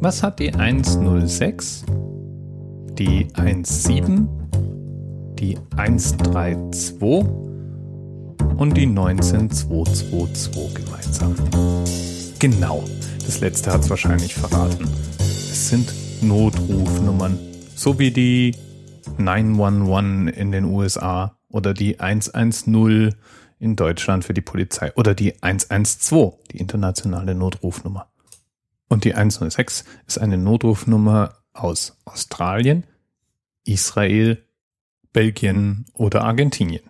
Was hat die 106, die 17, die 132 und die 19222 gemeinsam? Genau, das letzte hat es wahrscheinlich verraten. Es sind Notrufnummern, so wie die 911 in den USA oder die 110 in Deutschland für die Polizei oder die 112, die internationale Notrufnummer. Und die 106 ist eine Notrufnummer aus Australien, Israel, Belgien oder Argentinien.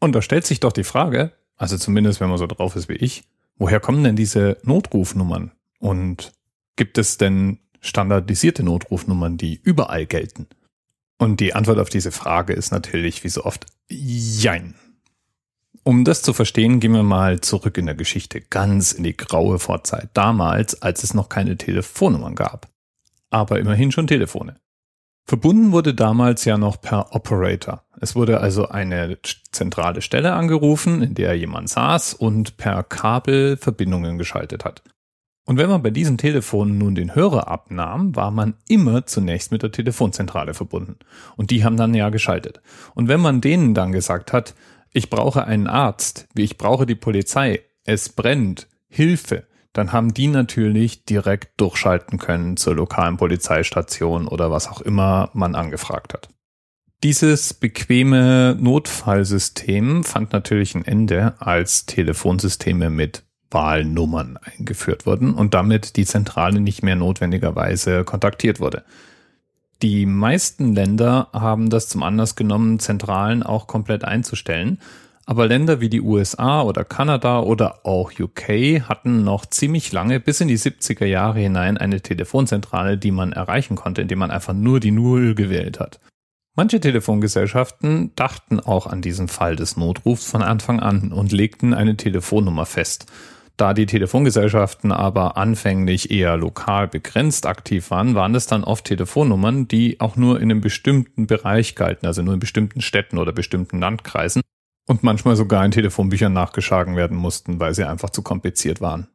Und da stellt sich doch die Frage, also zumindest wenn man so drauf ist wie ich, woher kommen denn diese Notrufnummern? Und gibt es denn standardisierte Notrufnummern, die überall gelten? Und die Antwort auf diese Frage ist natürlich wie so oft Jein. Um das zu verstehen, gehen wir mal zurück in der Geschichte, ganz in die graue Vorzeit, damals, als es noch keine Telefonnummern gab. Aber immerhin schon Telefone. Verbunden wurde damals ja noch per Operator. Es wurde also eine zentrale Stelle angerufen, in der jemand saß und per Kabel Verbindungen geschaltet hat. Und wenn man bei diesem Telefon nun den Hörer abnahm, war man immer zunächst mit der Telefonzentrale verbunden. Und die haben dann ja geschaltet. Und wenn man denen dann gesagt hat, ich brauche einen Arzt, wie ich brauche die Polizei, es brennt, Hilfe, dann haben die natürlich direkt durchschalten können zur lokalen Polizeistation oder was auch immer man angefragt hat. Dieses bequeme Notfallsystem fand natürlich ein Ende, als Telefonsysteme mit Wahlnummern eingeführt wurden und damit die Zentrale nicht mehr notwendigerweise kontaktiert wurde. Die meisten Länder haben das zum Anlass genommen, Zentralen auch komplett einzustellen. Aber Länder wie die USA oder Kanada oder auch UK hatten noch ziemlich lange bis in die 70er Jahre hinein eine Telefonzentrale, die man erreichen konnte, indem man einfach nur die Null gewählt hat. Manche Telefongesellschaften dachten auch an diesen Fall des Notrufs von Anfang an und legten eine Telefonnummer fest. Da die Telefongesellschaften aber anfänglich eher lokal begrenzt aktiv waren, waren es dann oft Telefonnummern, die auch nur in einem bestimmten Bereich galten, also nur in bestimmten Städten oder bestimmten Landkreisen und manchmal sogar in Telefonbüchern nachgeschlagen werden mussten, weil sie einfach zu kompliziert waren.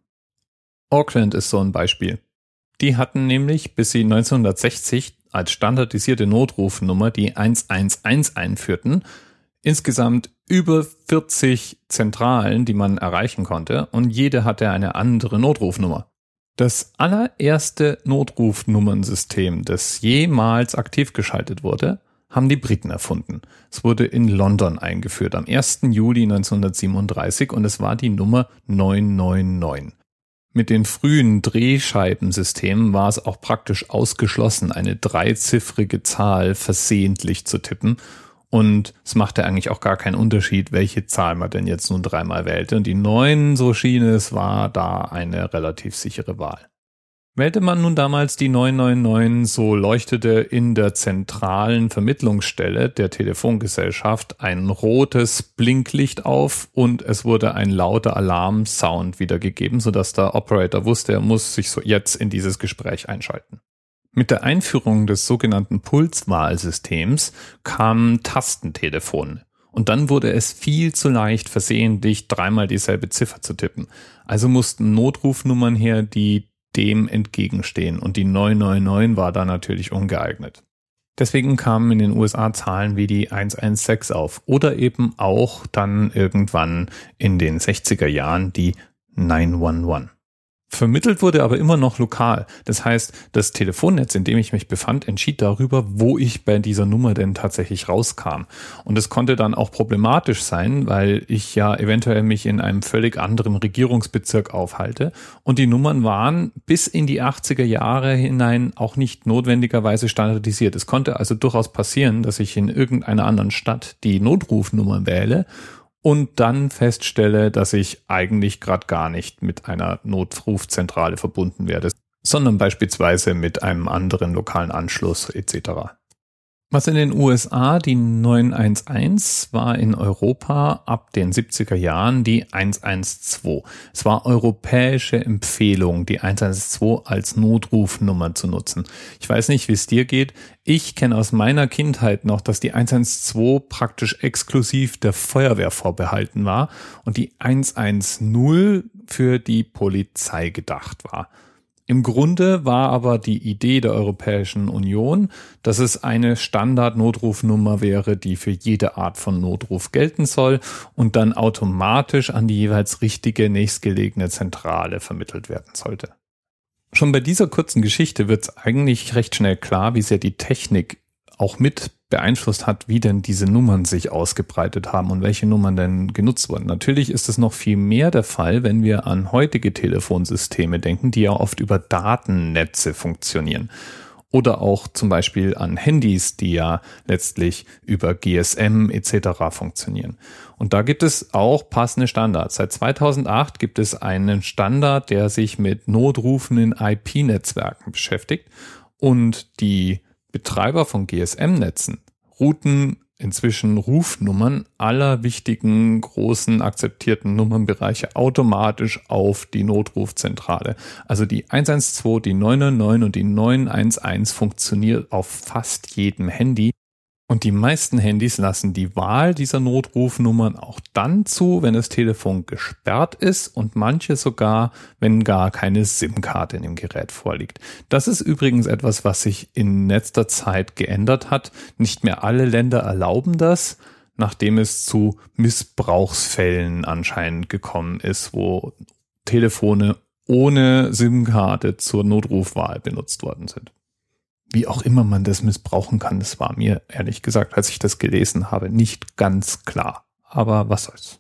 Auckland ist so ein Beispiel. Die hatten nämlich, bis sie 1960 als standardisierte Notrufnummer die 111 einführten, insgesamt über 40 Zentralen, die man erreichen konnte und jede hatte eine andere Notrufnummer. Das allererste Notrufnummernsystem, das jemals aktiv geschaltet wurde, haben die Briten erfunden. Es wurde in London eingeführt am 1. Juli 1937 und es war die Nummer 999. Mit den frühen Drehscheibensystemen war es auch praktisch ausgeschlossen, eine dreiziffrige Zahl versehentlich zu tippen und es machte eigentlich auch gar keinen Unterschied, welche Zahl man denn jetzt nun dreimal wählte. Und die neun, so schien es, war da eine relativ sichere Wahl. Wählte man nun damals die 999, so leuchtete in der zentralen Vermittlungsstelle der Telefongesellschaft ein rotes Blinklicht auf und es wurde ein lauter Alarmsound wiedergegeben, sodass der Operator wusste, er muss sich so jetzt in dieses Gespräch einschalten. Mit der Einführung des sogenannten Pulswahlsystems kamen Tastentelefone. Und dann wurde es viel zu leicht, versehentlich dreimal dieselbe Ziffer zu tippen. Also mussten Notrufnummern her, die dem entgegenstehen. Und die 999 war da natürlich ungeeignet. Deswegen kamen in den USA Zahlen wie die 116 auf oder eben auch dann irgendwann in den 60er Jahren die 911. Vermittelt wurde aber immer noch lokal. Das heißt, das Telefonnetz, in dem ich mich befand, entschied darüber, wo ich bei dieser Nummer denn tatsächlich rauskam. Und es konnte dann auch problematisch sein, weil ich ja eventuell mich in einem völlig anderen Regierungsbezirk aufhalte. Und die Nummern waren bis in die 80er Jahre hinein auch nicht notwendigerweise standardisiert. Es konnte also durchaus passieren, dass ich in irgendeiner anderen Stadt die Notrufnummer wähle und dann feststelle, dass ich eigentlich gerade gar nicht mit einer Notrufzentrale verbunden werde, sondern beispielsweise mit einem anderen lokalen Anschluss etc. Was in den USA die 911 war in Europa ab den 70er Jahren die 112. Es war europäische Empfehlung, die 112 als Notrufnummer zu nutzen. Ich weiß nicht, wie es dir geht. Ich kenne aus meiner Kindheit noch, dass die 112 praktisch exklusiv der Feuerwehr vorbehalten war und die 110 für die Polizei gedacht war. Im Grunde war aber die Idee der Europäischen Union, dass es eine Standard-Notrufnummer wäre, die für jede Art von Notruf gelten soll und dann automatisch an die jeweils richtige nächstgelegene Zentrale vermittelt werden sollte. Schon bei dieser kurzen Geschichte wird es eigentlich recht schnell klar, wie sehr die Technik auch mit beeinflusst hat, wie denn diese Nummern sich ausgebreitet haben und welche Nummern denn genutzt wurden. Natürlich ist es noch viel mehr der Fall, wenn wir an heutige Telefonsysteme denken, die ja oft über Datennetze funktionieren. Oder auch zum Beispiel an Handys, die ja letztlich über GSM etc. funktionieren. Und da gibt es auch passende Standards. Seit 2008 gibt es einen Standard, der sich mit Notrufen in IP-Netzwerken beschäftigt und die Betreiber von GSM-Netzen routen inzwischen Rufnummern aller wichtigen großen akzeptierten Nummernbereiche automatisch auf die Notrufzentrale. Also die 112, die 999 und die 911 funktioniert auf fast jedem Handy und die meisten Handys lassen die Wahl dieser Notrufnummern auch dann zu, wenn das Telefon gesperrt ist und manche sogar, wenn gar keine SIM-Karte in dem Gerät vorliegt. Das ist übrigens etwas, was sich in letzter Zeit geändert hat. Nicht mehr alle Länder erlauben das, nachdem es zu Missbrauchsfällen anscheinend gekommen ist, wo Telefone ohne SIM-Karte zur Notrufwahl benutzt worden sind wie auch immer man das missbrauchen kann, das war mir ehrlich gesagt, als ich das gelesen habe, nicht ganz klar. Aber was soll's.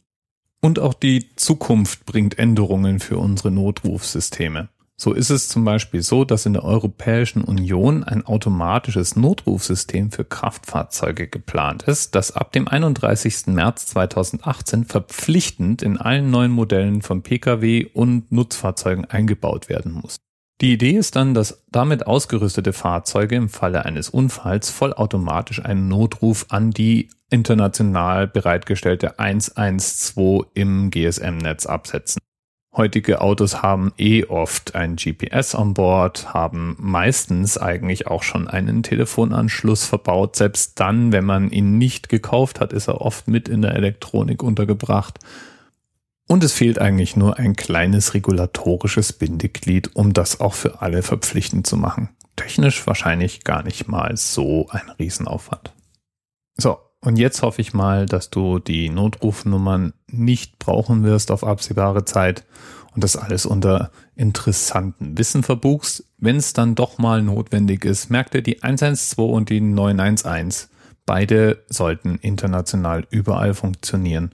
Und auch die Zukunft bringt Änderungen für unsere Notrufsysteme. So ist es zum Beispiel so, dass in der Europäischen Union ein automatisches Notrufsystem für Kraftfahrzeuge geplant ist, das ab dem 31. März 2018 verpflichtend in allen neuen Modellen von Pkw und Nutzfahrzeugen eingebaut werden muss. Die Idee ist dann, dass damit ausgerüstete Fahrzeuge im Falle eines Unfalls vollautomatisch einen Notruf an die international bereitgestellte 112 im GSM-Netz absetzen. Heutige Autos haben eh oft ein GPS an Bord, haben meistens eigentlich auch schon einen Telefonanschluss verbaut. Selbst dann, wenn man ihn nicht gekauft hat, ist er oft mit in der Elektronik untergebracht. Und es fehlt eigentlich nur ein kleines regulatorisches Bindeglied, um das auch für alle verpflichtend zu machen. Technisch wahrscheinlich gar nicht mal so ein Riesenaufwand. So, und jetzt hoffe ich mal, dass du die Notrufnummern nicht brauchen wirst auf absehbare Zeit und das alles unter interessanten Wissen verbuchst. Wenn es dann doch mal notwendig ist, merkt ihr die 112 und die 911. Beide sollten international überall funktionieren